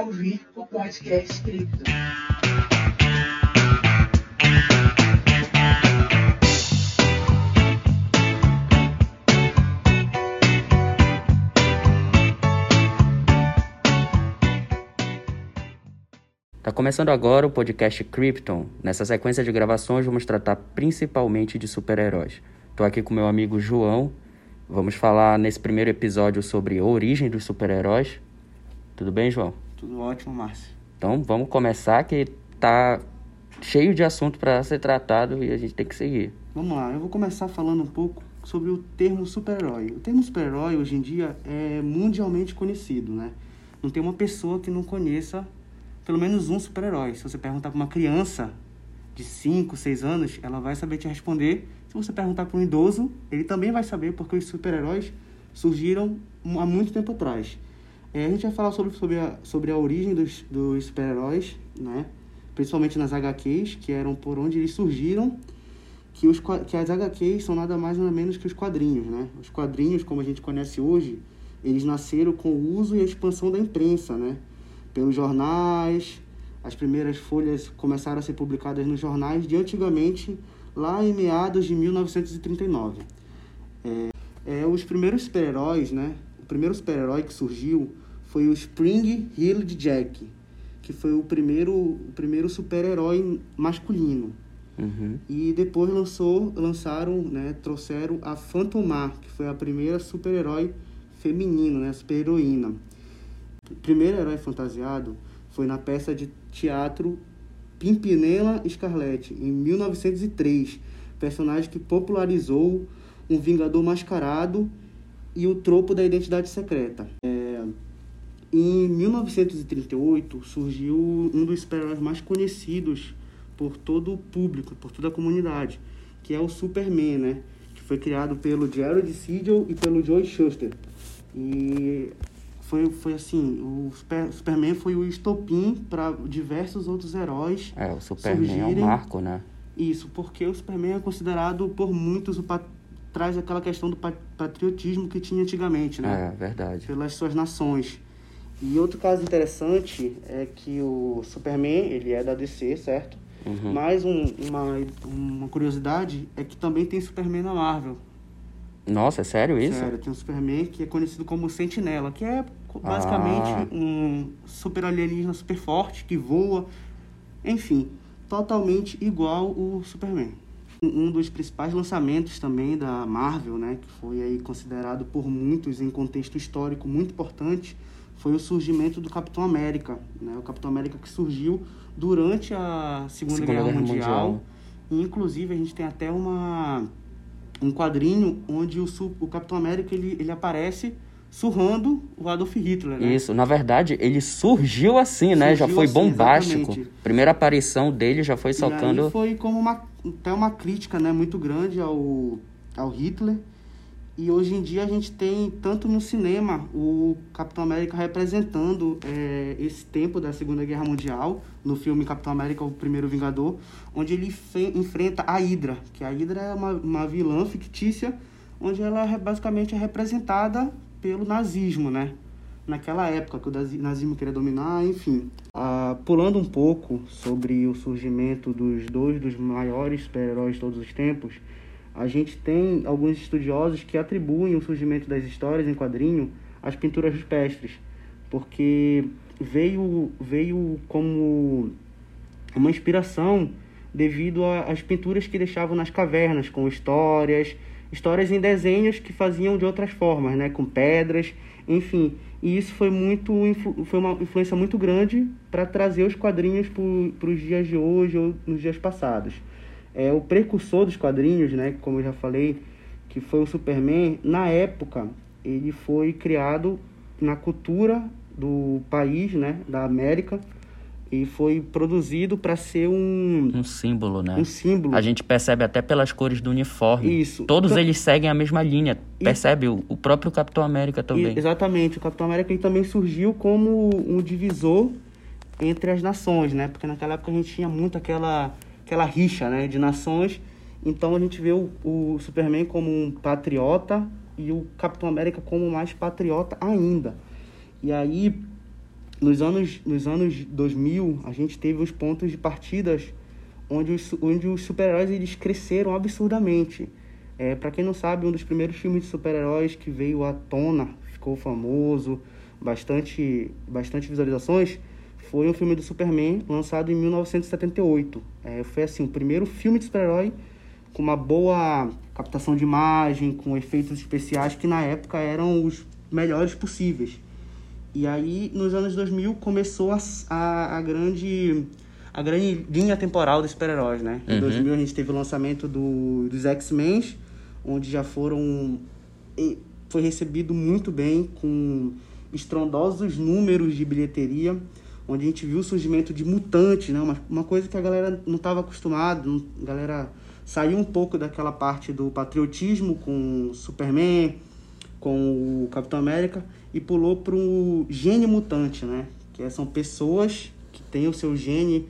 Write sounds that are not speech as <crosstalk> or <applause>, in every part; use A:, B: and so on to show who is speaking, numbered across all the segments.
A: ouvir o podcast Cripto.
B: Tá começando agora o podcast Krypton. Nessa sequência de gravações vamos tratar principalmente de super-heróis. Tô aqui com meu amigo João. Vamos falar nesse primeiro episódio sobre a origem dos super-heróis. Tudo bem, João?
C: Tudo ótimo, Márcio.
B: Então vamos começar que tá cheio de assunto para ser tratado e a gente tem que seguir.
C: Vamos lá, eu vou começar falando um pouco sobre o termo super-herói. O termo super-herói hoje em dia é mundialmente conhecido, né? Não tem uma pessoa que não conheça pelo menos um super-herói. Se você perguntar para uma criança de 5, 6 anos, ela vai saber te responder. Se você perguntar para um idoso, ele também vai saber, porque os super-heróis surgiram há muito tempo atrás. É, a gente vai falar sobre, sobre, a, sobre a origem dos, dos super-heróis, né? principalmente nas HQs, que eram por onde eles surgiram, que, os, que as HQs são nada mais nada menos que os quadrinhos. Né? Os quadrinhos, como a gente conhece hoje, eles nasceram com o uso e a expansão da imprensa, né? pelos jornais. As primeiras folhas começaram a ser publicadas nos jornais de antigamente, lá em meados de 1939. É, é, os primeiros super-heróis, né? O primeiro super-herói que surgiu foi o Spring Heeled Jack, que foi o primeiro, o primeiro super-herói masculino.
B: Uhum.
C: E depois lançou, lançaram, né, trouxeram a Phantomar, que foi a primeira super-herói feminino, né, super-heroína. O primeiro herói fantasiado foi na peça de teatro Pimpinela Scarlett, em 1903, personagem que popularizou um Vingador mascarado e o tropo da identidade secreta. É, em 1938 surgiu um dos super-heróis mais conhecidos por todo o público, por toda a comunidade, que é o Superman, né? Que foi criado pelo Gerald Siegel e pelo Joe Shuster. E foi, foi assim, o Super, Superman foi o estopim para diversos outros heróis.
B: É, o Superman
C: surgirem.
B: é o marco, né?
C: Isso, porque o Superman é considerado por muitos o pat... traz aquela questão do patriotismo que tinha antigamente, né?
B: É, verdade.
C: Pelas suas nações. E outro caso interessante é que o Superman, ele é da DC, certo?
B: Uhum.
C: Mas um, uma, uma curiosidade é que também tem Superman na Marvel.
B: Nossa, é sério isso?
C: Sério, tem um Superman que é conhecido como Sentinela, que é basicamente
B: Ah.
C: um super alienígena super forte, que voa, enfim, totalmente igual o Superman. Um um dos principais lançamentos também da Marvel, né, que foi aí considerado por muitos em contexto histórico muito importante, foi o surgimento do Capitão América, né? O Capitão América que surgiu durante a Segunda,
B: Segunda
C: Guerra,
B: Guerra
C: Mundial.
B: Mundial.
C: E, inclusive a gente tem até uma um quadrinho onde o, o Capitão América ele, ele aparece surrando o Adolf Hitler, né?
B: Isso, na verdade, ele surgiu assim, né? já
C: Surgiu
B: foi
C: assim,
B: bombástico.
C: exatamente.
B: Primeira aparição dele já foi
C: E
B: socando.
C: aí foi como uma, até uma crítica né, muito grande ao, ao Hitler. E hoje em dia a gente tem, tanto no cinema, o Capitão América representando eh, esse tempo da Segunda Guerra Mundial, no filme Capitão América, o Primeiro Vingador, onde ele enfrenta a Hydra, que a Hydra é uma, uma vilã fictícia, onde ela é basicamente é representada pelo nazismo, né? Naquela época que o nazi- nazismo queria dominar, enfim. Ah, pulando um pouco sobre o surgimento dos dois dos maiores super-heróis de todos os tempos, a gente tem alguns estudiosos que atribuem o surgimento das histórias em quadrinho às pinturas rupestres, porque veio, veio como uma inspiração devido às pinturas que deixavam nas cavernas, com histórias, histórias em desenhos que faziam de outras formas, né, com pedras, enfim. E isso foi muito foi uma influência muito grande para trazer os quadrinhos para os dias de hoje ou nos dias passados. É o precursor dos quadrinhos, né, como eu já falei, que foi o Superman, na época ele foi criado na cultura do país, né, da América, e foi produzido para ser um,
B: Um símbolo, né?
C: um símbolo.
B: A gente percebe até pelas cores do uniforme.
C: Isso.
B: Todos
C: Então-
B: eles seguem a mesma linha.
C: E-
B: Percebe? O, o próprio Capitão América também.
C: E- exatamente. O Capitão América ele também surgiu como um divisor entre as nações, né? Porque naquela época a gente tinha muito aquela, aquela rixa, né? De nações. Então a gente vê o, o Superman como um patriota e o Capitão América como mais patriota ainda. E aí nos anos, nos anos 2000, a gente teve os pontos de partidas onde os, onde os super-heróis eles cresceram absurdamente. É, para quem não sabe, um dos primeiros filmes de super-heróis que veio à tona, ficou famoso, bastante, bastante visualizações, foi um filme do Superman lançado em 1978. É, foi assim, o primeiro filme de super-herói com uma boa captação de imagem, com efeitos especiais que na época eram os melhores possíveis. E aí, nos anos 2000, começou a, a, a grande a grande linha temporal dos super-heróis, né? Em 2000 a gente teve o lançamento do, dos X-Men, onde já foram... Foi recebido muito bem, com estrondosos números de bilheteria, onde a gente viu o surgimento de mutantes, né? Uma, uma coisa que a galera não estava acostumada, a galera saiu um pouco daquela parte do patriotismo com Superman, com o Capitão América e pulou para o gene mutante, né? Que são pessoas que têm o seu gene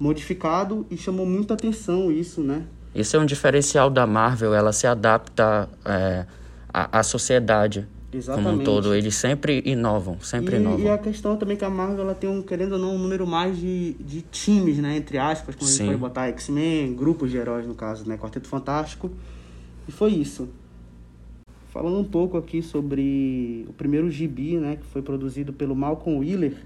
C: modificado e chamou muita atenção isso, né?
B: Esse é um diferencial da Marvel, ela se adapta é, à, à sociedade Exatamente. como um todo. Eles sempre inovam, sempre
C: e,
B: inovam.
C: E a questão também que a Marvel ela tem, um, querendo ou não, um número mais de, de times, né? Entre aspas, como Sim. a gente pode botar X-Men, grupos de heróis no caso, né? Quarteto Fantástico. E foi isso. Falando um pouco aqui sobre o primeiro gibi, né? Que foi produzido pelo Malcolm Wheeler.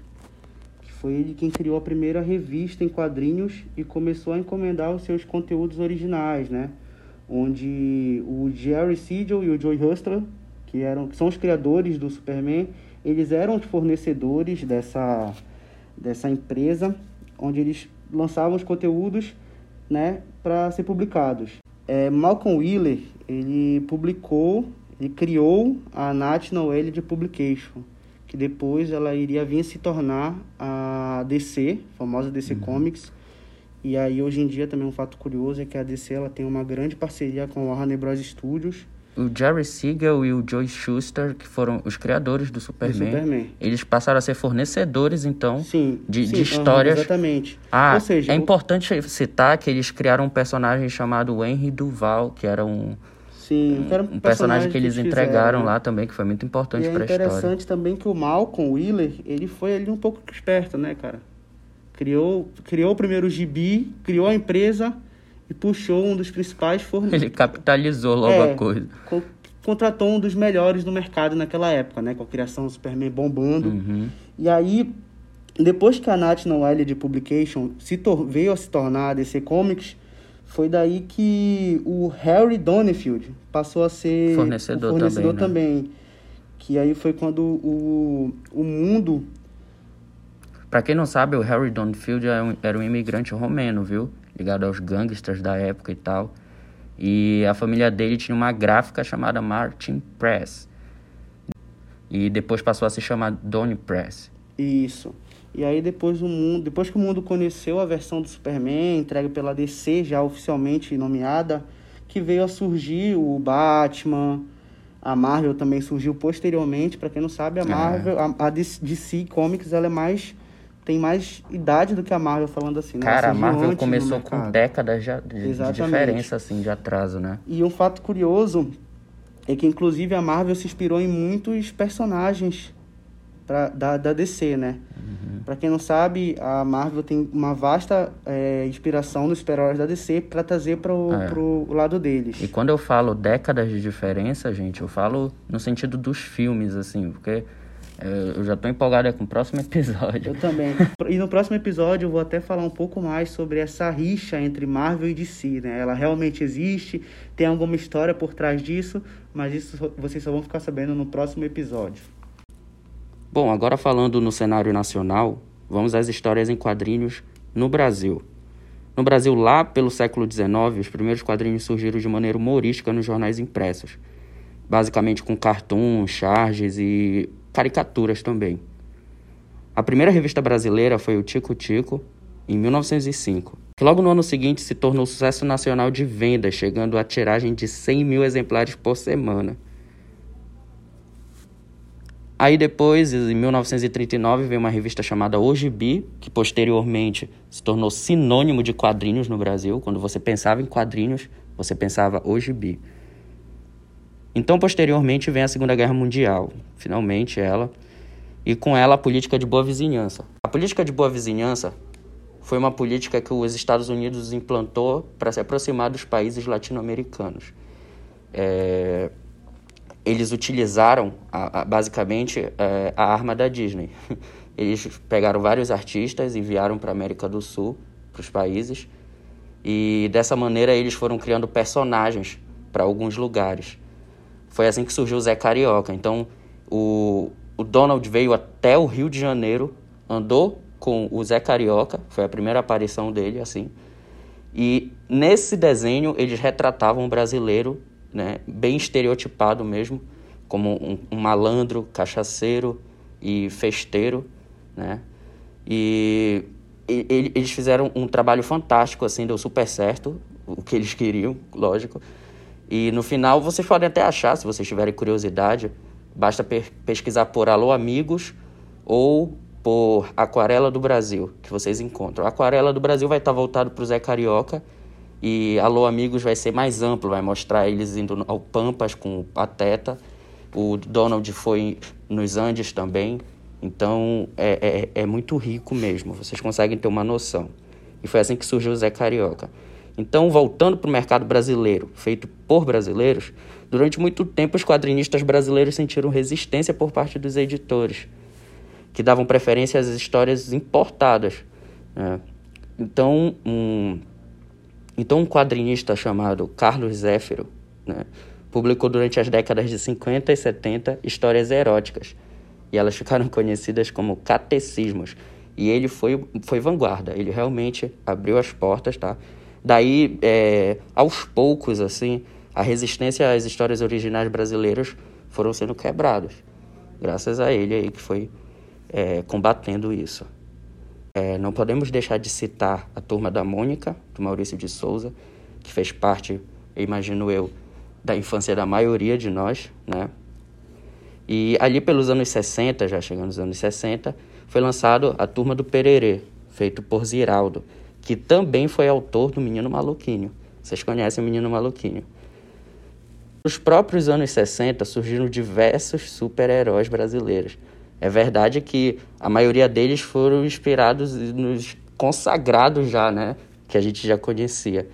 C: Que foi ele quem criou a primeira revista em quadrinhos e começou a encomendar os seus conteúdos originais, né? Onde o Jerry Siegel e o Joey Hustler que eram que são os criadores do Superman, eles eram os fornecedores dessa dessa empresa, onde eles lançavam os conteúdos, né, para ser publicados. É, Malcolm Wheeler ele publicou, ele criou a National Elite Publication, que depois ela iria vir se tornar a DC, a famosa DC uhum. Comics. E aí hoje em dia também um fato curioso é que a DC ela tem uma grande parceria com a Warner Bros Studios
B: o Jerry Siegel e o Joe Schuster, que foram os criadores do Superman, Superman. eles passaram a ser fornecedores, então,
C: sim,
B: de,
C: sim,
B: de histórias.
C: Uhum, exatamente.
B: Ah, Ou seja, é o... importante citar que eles criaram um personagem chamado Henry Duval, que era um.
C: Sim,
B: um, um, personagem, personagem que eles que entregaram fizeram, lá também, que foi muito importante para a história.
C: É interessante também que o Malcolm Wheeler, ele foi ali um pouco esperto, né, cara? Criou, criou o primeiro gibi, criou a empresa e puxou um dos principais fornecedores.
B: Ele capitalizou logo é, a coisa.
C: Co contratou um dos melhores no mercado naquela época, né? Com a criação do Superman bombando.
B: Uhum.
C: E aí, depois que a National Allied Publication se veio a se tornar a DC Comics, foi daí que o Harry Donefield passou a ser
B: fornecedor,
C: fornecedor
B: também, né? também.
C: Que aí foi quando o, o mundo...
B: Para quem não sabe, o Harry Donefield era um, era um imigrante romeno, viu? Ligado aos gangsters da época e tal. E a família dele tinha uma gráfica chamada Martin Press. E depois passou a se chamar Donny Press.
C: Isso. E aí depois o mundo, depois que o mundo conheceu a versão do Superman entregue pela DC já oficialmente nomeada, que veio a surgir o Batman, a Marvel também surgiu posteriormente, para quem não sabe, a é. Marvel, é. a, a DC Comics ela é mais tem mais idade do que a Marvel, falando assim, né?
B: Cara, a Marvel começou com décadas de, de, de, diferença, assim, de atraso, né?
C: E um fato curioso é que, inclusive, a Marvel se inspirou em muitos personagens pra, da, da DC, né? Uhum. Pra quem não sabe, a Marvel tem uma vasta é, inspiração nos super-heróis da DC para trazer pro, é. pro lado deles.
B: E quando eu falo décadas de diferença, gente, eu falo no sentido dos filmes, assim, porque eu já estou empolgado com o próximo <laughs> episódio.
C: Eu também. E no próximo episódio eu vou até falar um pouco mais sobre essa rixa entre Marvel e DC, né? Ela realmente existe, tem alguma história por trás disso, mas isso vocês só vão ficar sabendo no próximo episódio.
B: Bom, agora falando no cenário nacional, vamos às histórias em quadrinhos no Brasil. No Brasil, lá pelo século XIX, os primeiros quadrinhos surgiram de maneira humorística nos jornais impressos, basicamente com cartoons, charges e caricaturas também. A primeira revista brasileira foi o Tico Tico, em 1905, que logo no ano seguinte se tornou sucesso nacional de venda, chegando a tiragem de 100 mil exemplares por semana. Aí depois, em 1939, veio uma revista chamada Ojibi, que posteriormente se tornou sinônimo de quadrinhos no Brasil. Quando você pensava em quadrinhos, você pensava Ojibi. Então, posteriormente, vem a Segunda Guerra Mundial, finalmente ela. e com ela a política de boa vizinhança. A política de boa vizinhança foi uma política que os Estados Unidos implantou para se aproximar dos países latino-americanos. É, eles utilizaram, a, a, basicamente, é, a arma da Disney. <laughs> Eles pegaram vários artistas, enviaram para a América do Sul, para os países, e dessa maneira eles foram criando personagens para alguns lugares. Foi assim que surgiu o Zé Carioca. Então, o, o Donald veio até o Rio de Janeiro, andou com o Zé Carioca, foi a primeira aparição dele, assim. E nesse desenho eles retratavam o brasileiro, né, bem estereotipado mesmo, como um, um malandro, cachaceiro e festeiro, né? E, e, eles fizeram um trabalho fantástico, assim, deu super certo, o que eles queriam, lógico. E no final vocês podem até achar, se vocês tiverem curiosidade, basta pesquisar por Alô Amigos ou por Aquarela do Brasil, que vocês encontram. A Aquarela do Brasil vai estar voltado para o Zé Carioca e Alô Amigos vai ser mais amplo, vai mostrar eles indo ao Pampas com o Pateta. O Donald foi nos Andes também. Então é, é, é muito rico mesmo, vocês conseguem ter uma noção. E foi assim que surgiu o Zé Carioca. Então, voltando para o mercado brasileiro, feito por brasileiros, durante muito tempo os quadrinistas brasileiros sentiram resistência por parte dos editores, que davam preferência às histórias importadas. Né? Então, um, então, um quadrinista chamado Carlos Zéfiro né, publicou durante as décadas de 50 e 70 histórias eróticas, e elas ficaram <laughs> conhecidas como catecismos. E ele foi, foi vanguarda, ele realmente abriu as portas, tá? Daí, é, aos poucos, assim, a resistência às histórias originais brasileiras foram sendo quebradas, graças a ele aí que foi é, combatendo isso. É, não podemos deixar de citar a turma da Mônica, do Maurício de Souza, que fez parte, imagino eu, da infância da maioria de nós, né? E ali pelos anos 60, já chegando nos anos 60, foi lançado a Turma do Pererê, feito por Ziraldo, que também foi autor do Menino Maluquinho. Vocês conhecem o Menino Maluquinho. Nos próprios anos 60 surgiram diversos super-heróis brasileiros. É verdade que a maioria deles foram inspirados nos consagrados já, né? Que a gente já conhecia.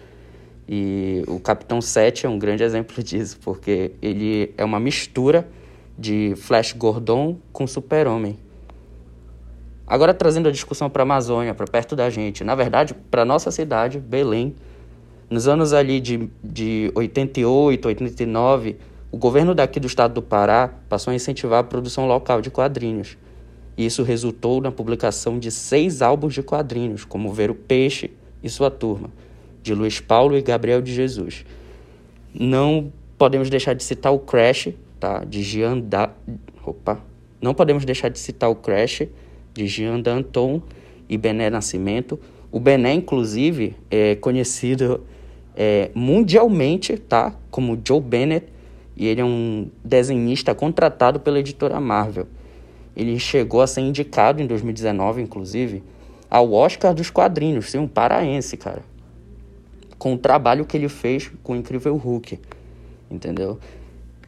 B: E o Capitão 7 é um grande <laughs> exemplo disso, porque ele é uma mistura de Flash Gordon com Super-Homem. Agora trazendo a discussão para a Amazônia, para perto da gente, na verdade, para nossa cidade, Belém, nos anos ali de, de 88, 89, o governo daqui do estado do Pará passou a incentivar a produção local de quadrinhos. E isso resultou na publicação de seis álbuns de quadrinhos, como Ver o Peixe e Sua Turma, de Luiz Paulo e Gabriel de Jesus. Não podemos deixar de citar o Crash, tá? de Jean da... Opa. Não podemos deixar de citar o Crash, de Jean Danton e Bené Nascimento. O Bené, inclusive, é conhecido é, mundialmente tá? como Joe Bennett, e ele é um desenhista contratado pela editora Marvel. Ele chegou a ser indicado em 2019, inclusive, ao Oscar dos quadrinhos, sim, um paraense, cara. Com o trabalho que ele fez com o Incrível Hulk, entendeu?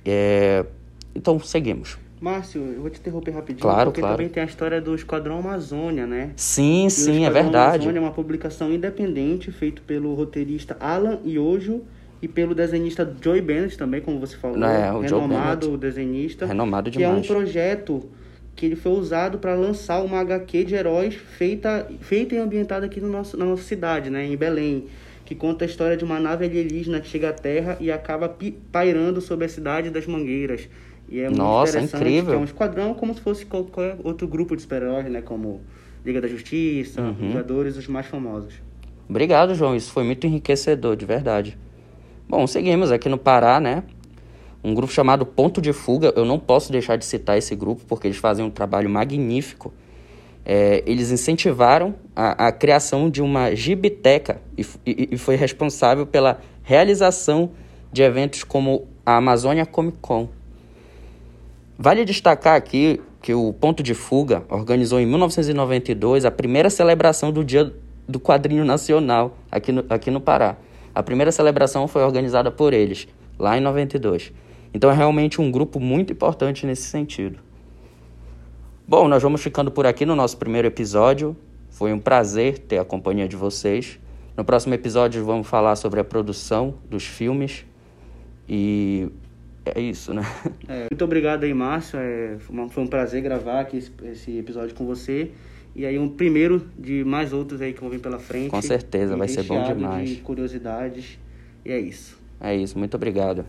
B: É... Então, seguimos.
C: Márcio, eu vou te interromper rapidinho,
B: claro,
C: porque
B: claro.
C: também tem a história do Esquadrão Amazônia, né?
B: Sim,
C: E
B: sim, é
C: Esquadrão
B: verdade.
C: Amazônia é uma publicação independente feito pelo roteirista Alan Iojo e pelo desenhista Joey Bennett também, como você falou,
B: É, o Joe
C: renomado desenhista,
B: Renomado
C: que é um
B: demais.
C: projeto que ele foi usado para lançar uma HQ de heróis feita, feita e ambientada aqui no nosso, na nossa cidade, né, em Belém, que conta a história de uma nave alienígena que chega à Terra e acaba pairando sobre a cidade das Mangueiras. E é muito
B: Nossa,
C: interessante,
B: incrível.
C: que é um esquadrão como se fosse qualquer outro grupo de super-heróis, né, como Liga da Justiça,
B: Uhum.
C: Vingadores, os mais famosos.
B: Obrigado, João. Isso foi muito enriquecedor, de verdade. Bom, seguimos aqui no Pará, né? Um grupo chamado Ponto de Fuga. Eu não posso deixar de citar esse grupo porque eles fazem um trabalho magnífico. É, eles incentivaram a, a criação de uma gibiteca e, e- e foi responsável pela realização de eventos como a Amazônia Comic Con. Vale destacar aqui que o Ponto de Fuga organizou em 1992 a primeira celebração do Dia do Quadrinho Nacional aqui no, aqui no Pará. A primeira celebração foi organizada por eles, lá em 92. Então é realmente um grupo muito importante nesse sentido. Bom, nós vamos ficando por aqui no nosso primeiro episódio. Foi um prazer ter a companhia de vocês. No próximo episódio vamos falar sobre a produção dos filmes e é isso, né?
C: É, muito obrigado aí, Márcio. É, foi um prazer gravar aqui esse, esse, episódio com você. E aí um primeiro de mais outros aí que vão vir pela frente.
B: Com certeza, vai ser bom demais.
C: de curiosidades. E é isso.
B: É isso, muito obrigado.